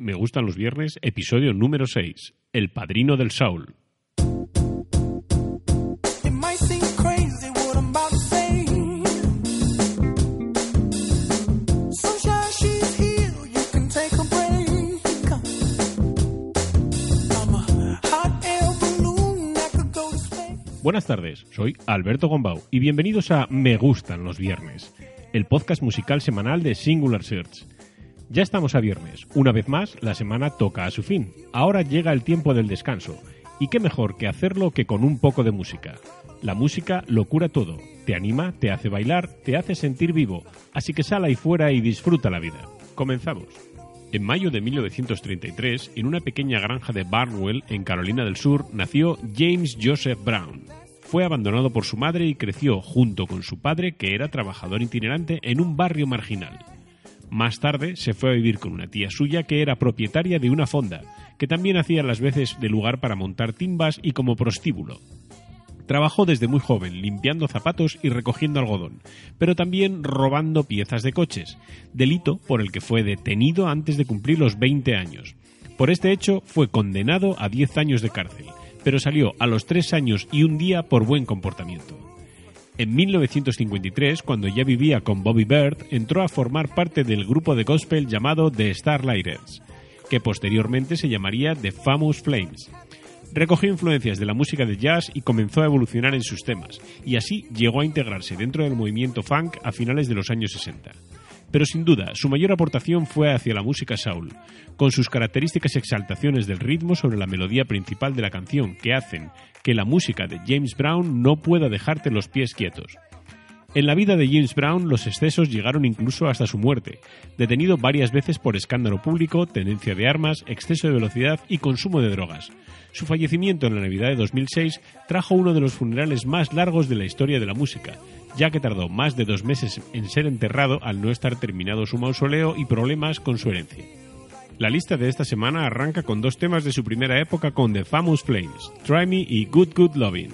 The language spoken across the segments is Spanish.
Me gustan los viernes, episodio número 6, El Padrino del Saul. Buenas tardes, soy Alberto Gombau y bienvenidos a Me gustan los viernes, el podcast musical semanal de Singular Search. Ya estamos a viernes, una vez más la semana toca a su fin. Ahora llega el tiempo del descanso, y qué mejor que hacerlo que con un poco de música. La música lo cura todo, te anima, te hace bailar, te hace sentir vivo, así que sal ahí fuera y disfruta la vida. Comenzamos. En mayo de 1933, en una pequeña granja de Barnwell, en Carolina del Sur, nació James Joseph Brown. Fue abandonado por su madre y creció junto con su padre, que era trabajador itinerante en un barrio marginal. Más tarde se fue a vivir con una tía suya que era propietaria de una fonda, que también hacía las veces de lugar para montar timbas y como prostíbulo. Trabajó desde muy joven limpiando zapatos y recogiendo algodón, pero también robando piezas de coches, delito por el que fue detenido antes de cumplir los 20 años. Por este hecho fue condenado a 10 años de cárcel, pero salió a los 3 años y un día por buen comportamiento. En 1953, cuando ya vivía con Bobby Bird, entró a formar parte del grupo de gospel llamado The Starlighters, que posteriormente se llamaría The Famous Flames. Recogió influencias de la música de jazz y comenzó a evolucionar en sus temas, y así llegó a integrarse dentro del movimiento funk a finales de los años 60. Pero sin duda, su mayor aportación fue hacia la música soul, con sus características exaltaciones del ritmo sobre la melodía principal de la canción que hacen que la música de James Brown no pueda dejarte los pies quietos. En la vida de James Brown los excesos llegaron incluso hasta su muerte, detenido varias veces por escándalo público, tenencia de armas, exceso de velocidad y consumo de drogas. Su fallecimiento en la Navidad de 2006 trajo uno de los funerales más largos de la historia de la música, ya que tardó más de dos meses en ser enterrado al no estar terminado su mausoleo y problemas con su herencia. La lista de esta semana arranca con dos temas de su primera época con The Famous Flames, Try Me y Good Good Loving.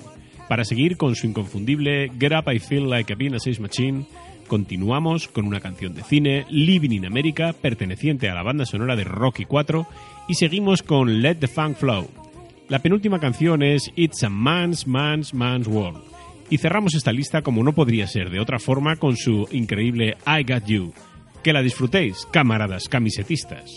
Para seguir con su inconfundible Get Up I Feel Like a Bean a Machine, continuamos con una canción de cine, Living in America, perteneciente a la banda sonora de Rocky 4, y seguimos con Let the Funk Flow. La penúltima canción es It's a Man's Man's Man's World. Y cerramos esta lista como no podría ser de otra forma con su increíble I Got You. Que la disfrutéis, camaradas camisetistas.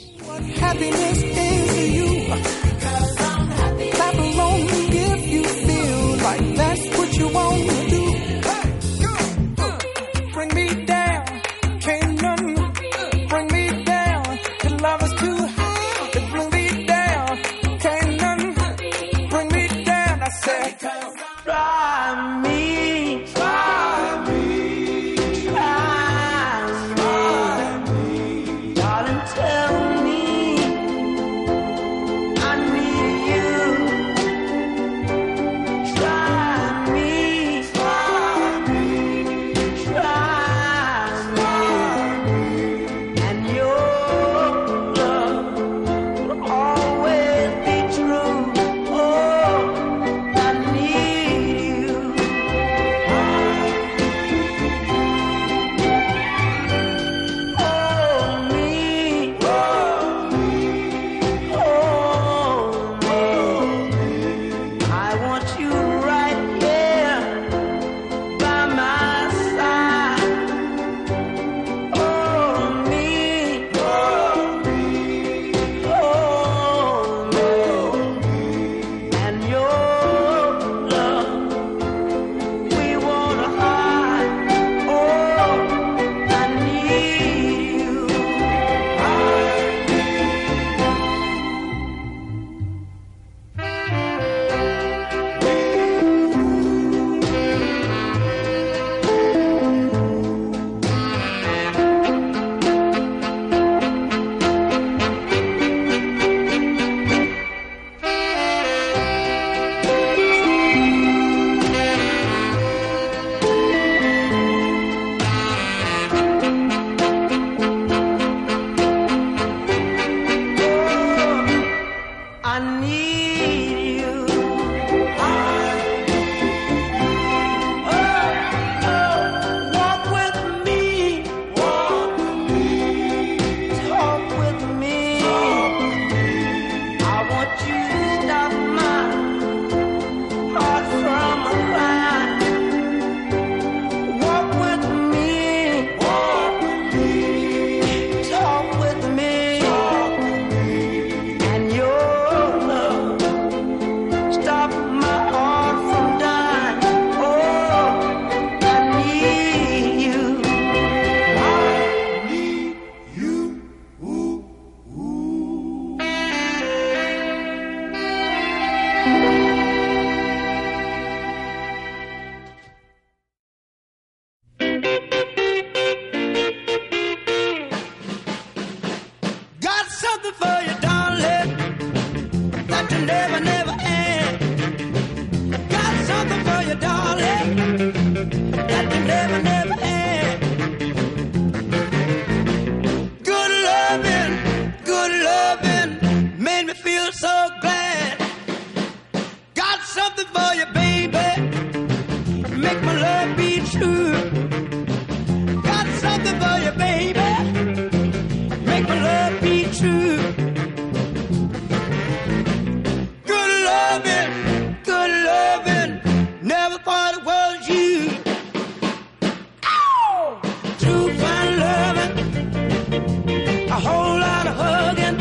whole lot of hugging,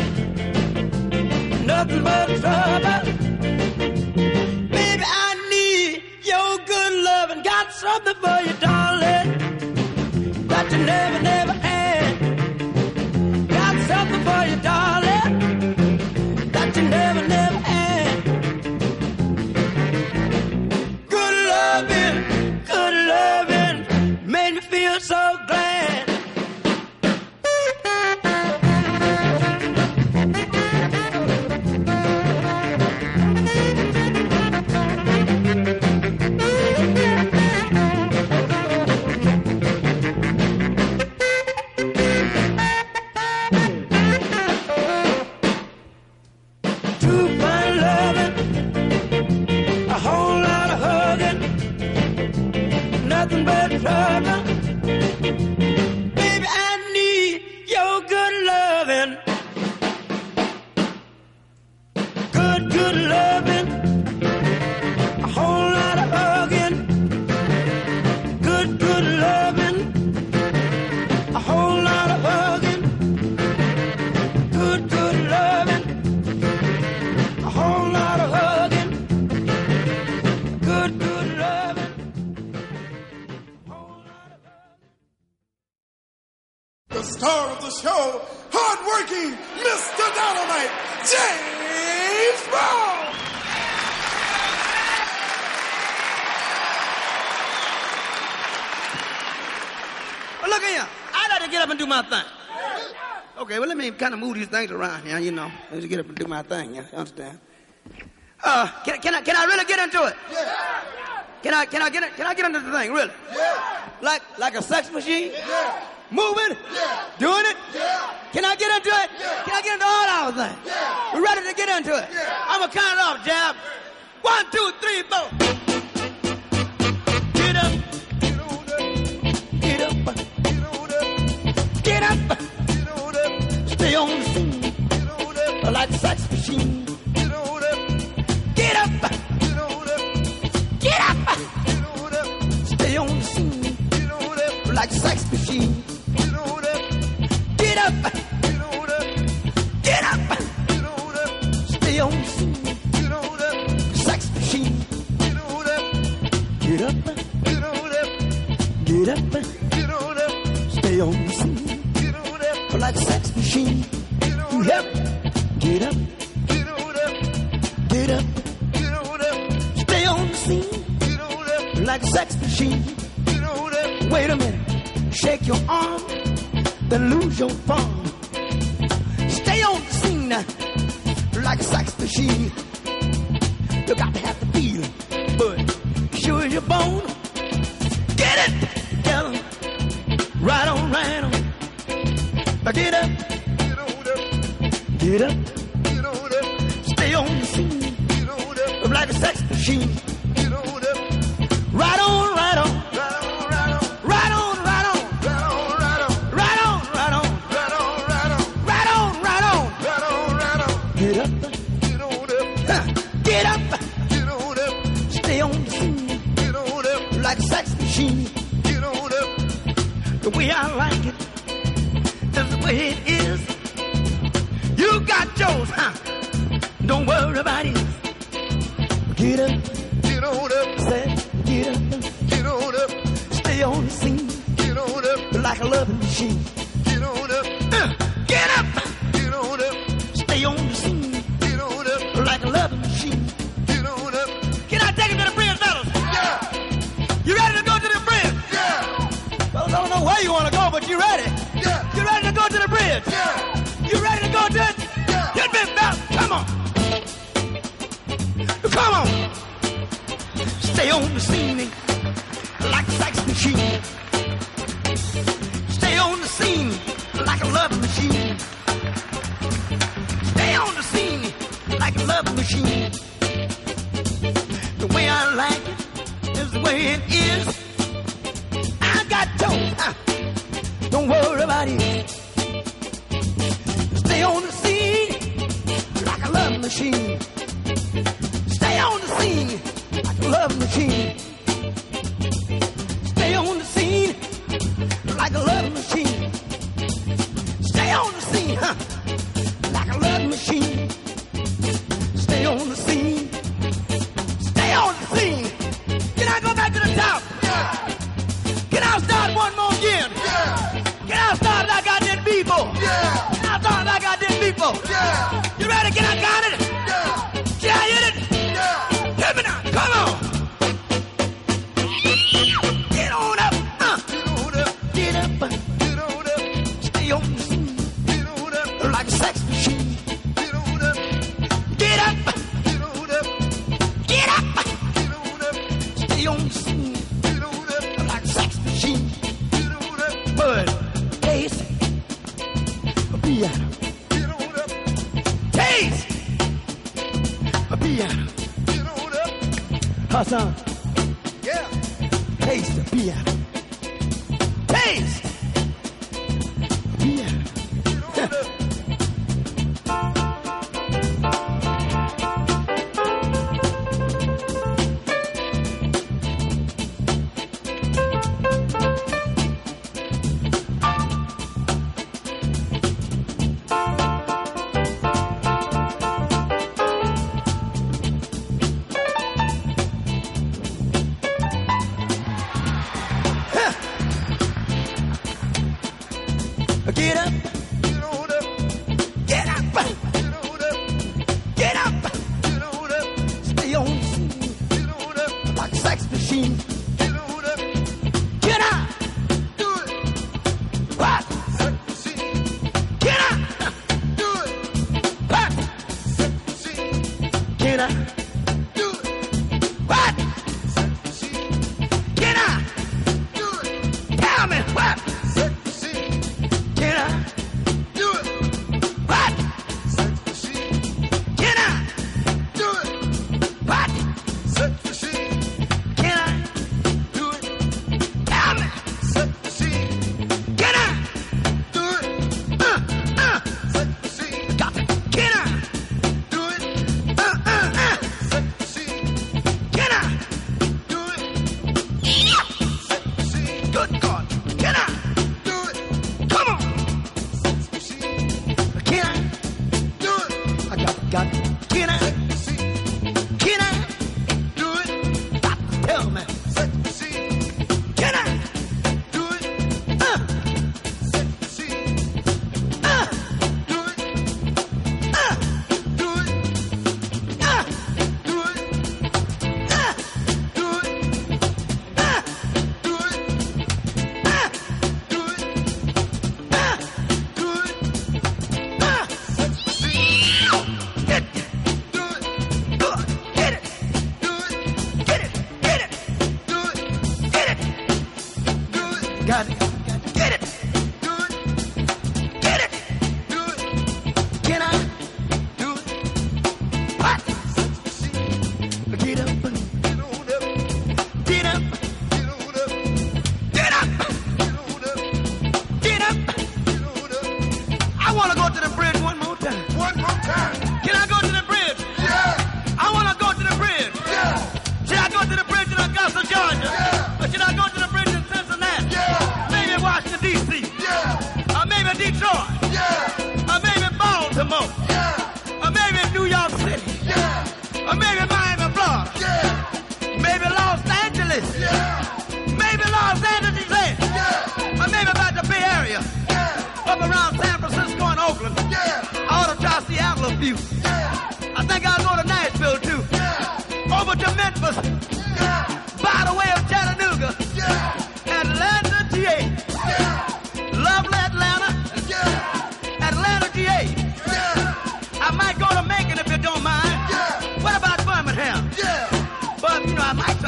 nothing but trouble. Baby, I need your good loving. Got something for you, darling, that you never, never. well, let me kind of move these things around here, you know. Let me get up and do my thing, you understand? Uh, can, can, I, can I really get into it? Yeah. Can I, can I, get, can I get into the thing, really? Yeah. Like, like a sex machine? Yeah. Moving? Yeah. Doing it? Yeah. Can I get into it? Yeah. Can I get into all our things? Yeah. We're ready to get into it. Yeah. I'm going to count it off, Jab. One, two, three, four. like a sex machine. Get on up. Get up. Get on up. Get up. Get on up. Stay on the scene. Get on up. Like a sex machine. be up? Hassan. Yeah. Taste the be. Taste. Be out. Up? got it.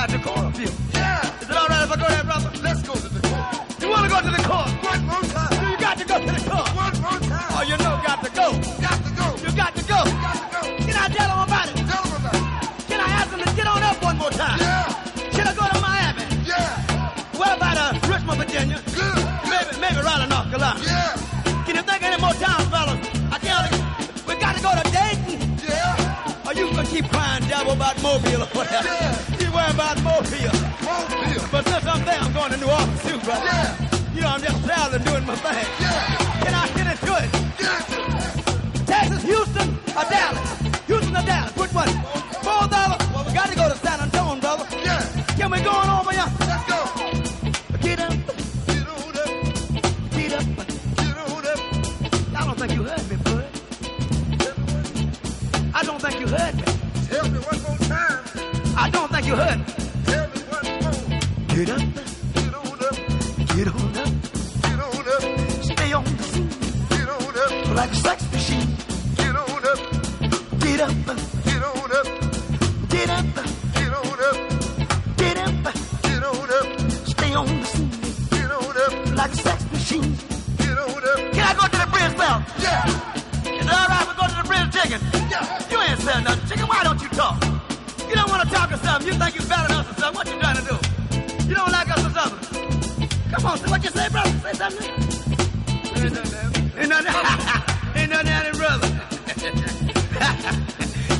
got the corner. Yeah. Is it all right if I go there, brother? Let's go to the court. You want to go to the court? One more time. So you got to go to the court. One more time. Oh, you know, got to go. Got to go. You got to go. Got to go. Can I tell them about it? Tell them about it. Can I ask them to get on up one more time? Yeah. Can I go to Miami? Yeah. What about uh, Richmond, Virginia? Good. Maybe, maybe Raleigh, North Carolina. Yeah. Can you think of any more times, fellas? I tell you, We got to go to Dayton. Yeah. Or you can keep crying devil about Mobile or whatever. Yeah. Mobile. But since I'm there, I'm going to New Orleans too, brother. Yeah. You know, I'm just traveling, doing my thing. Yeah. Can I get into it? You more. Get up, Get on up. get on up. Get on up. Stay on the scene Get on up. like a sex machine. Get on up. Get up, Get on up. get up, something. You think you're better than us or something. What you trying to do? You don't like us or something? Come on, what you say, brother? Say something. Ain't nothing. Ain't nothing. Ain't nothing happening, brother.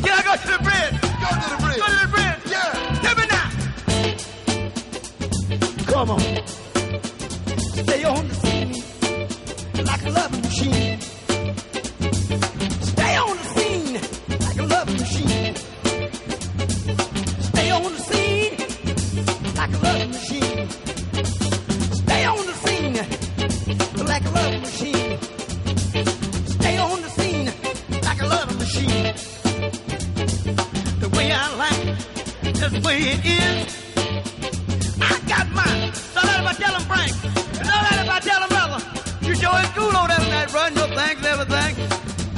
Can I go to the bridge? Go to the bridge. Go to the bridge. Yeah. Tell me now. Come on. Stay on the Frank. And so let if I tell him brother. You sure is cool over there tonight, run your and everything.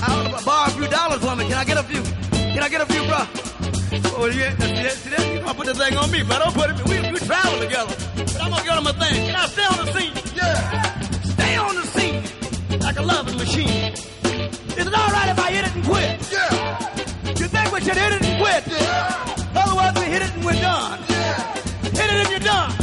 I want to borrow a few dollars from me. Can I get a few? Can I get a few, bro? Oh, yeah. See that? See that? Gonna put the thing on me, but don't put it. We, we travel together. But I'm gonna get him a thing. Can I stay on the scene? Yeah. Stay on the scene like a loving machine. Is it all right if I hit it and quit? Yeah. You think we should hit it and quit? Yeah. Otherwise, we hit it and we're done. Yeah. Hit it and you're done.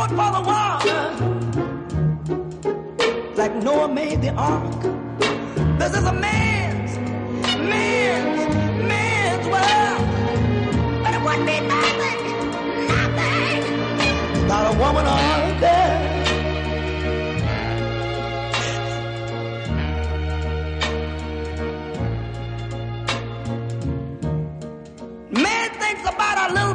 out for the water, like Noah made the ark. This is a man's, man's, man's world. But it wouldn't be nothing, nothing. Not a woman out there. little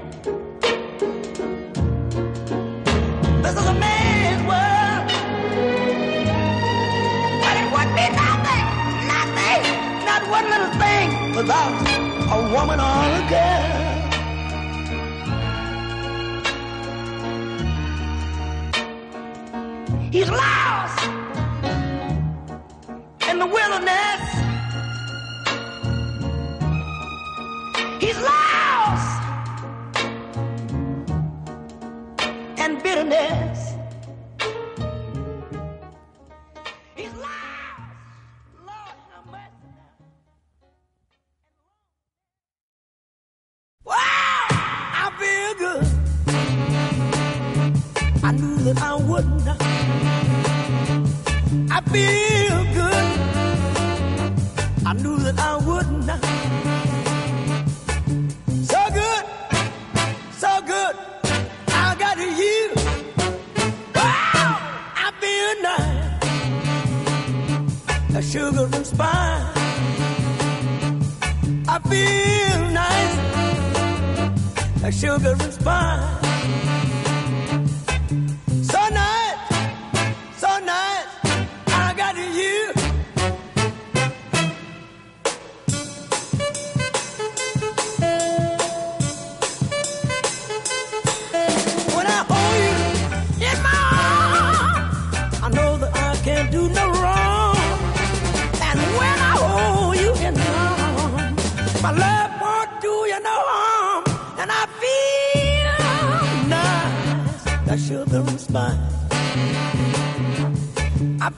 without a woman or a girl. He's lost in the wilderness. He's lost in bitterness.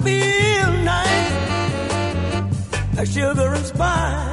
feel nice, like sugar and spice.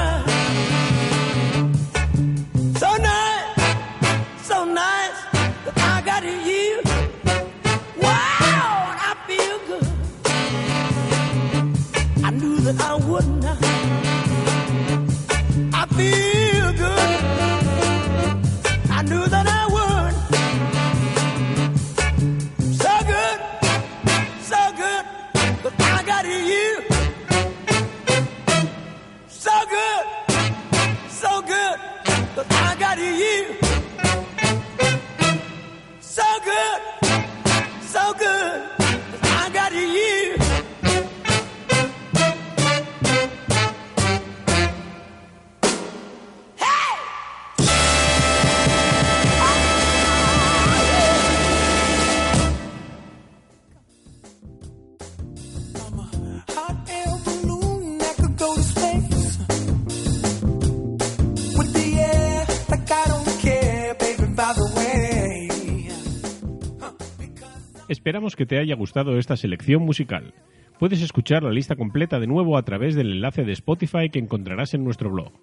Esperamos que te haya gustado esta selección musical. Puedes escuchar la lista completa de nuevo a través del enlace de Spotify que encontrarás en nuestro blog.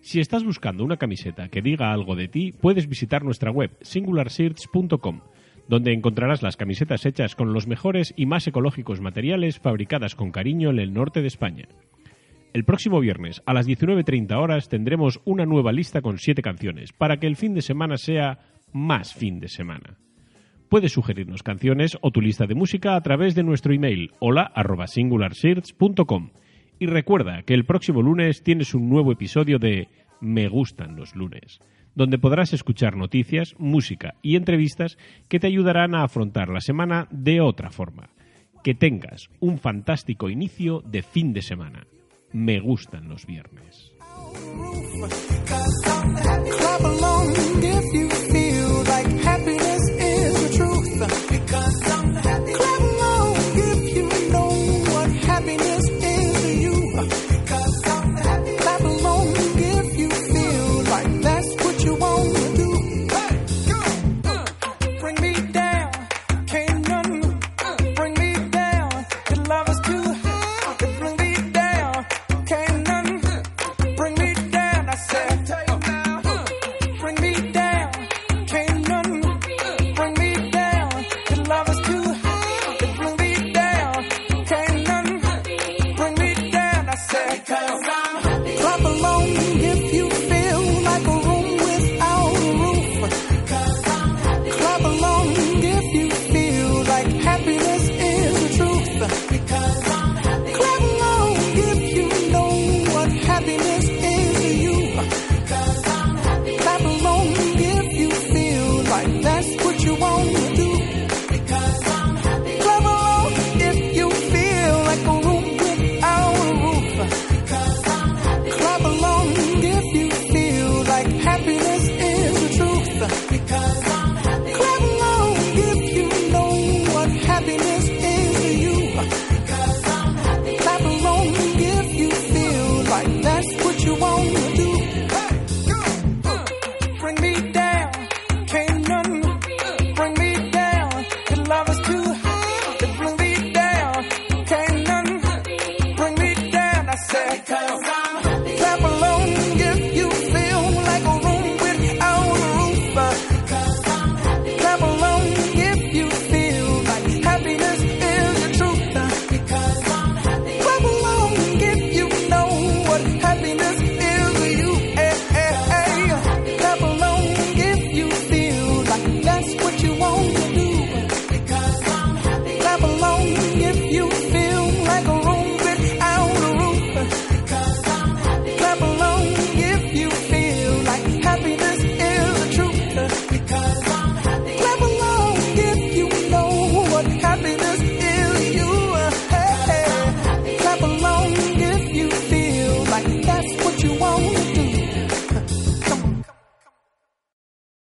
Si estás buscando una camiseta que diga algo de ti, puedes visitar nuestra web singularsearch.com, donde encontrarás las camisetas hechas con los mejores y más ecológicos materiales fabricadas con cariño en el norte de España. El próximo viernes a las 19.30 horas tendremos una nueva lista con 7 canciones para que el fin de semana sea más fin de semana. Puedes sugerirnos canciones o tu lista de música a través de nuestro email hola arroba singularsearch.com y recuerda que el próximo lunes tienes un nuevo episodio de Me gustan los lunes, donde podrás escuchar noticias, música y entrevistas que te ayudarán a afrontar la semana de otra forma. Que tengas un fantástico inicio de fin de semana. Me gustan los viernes.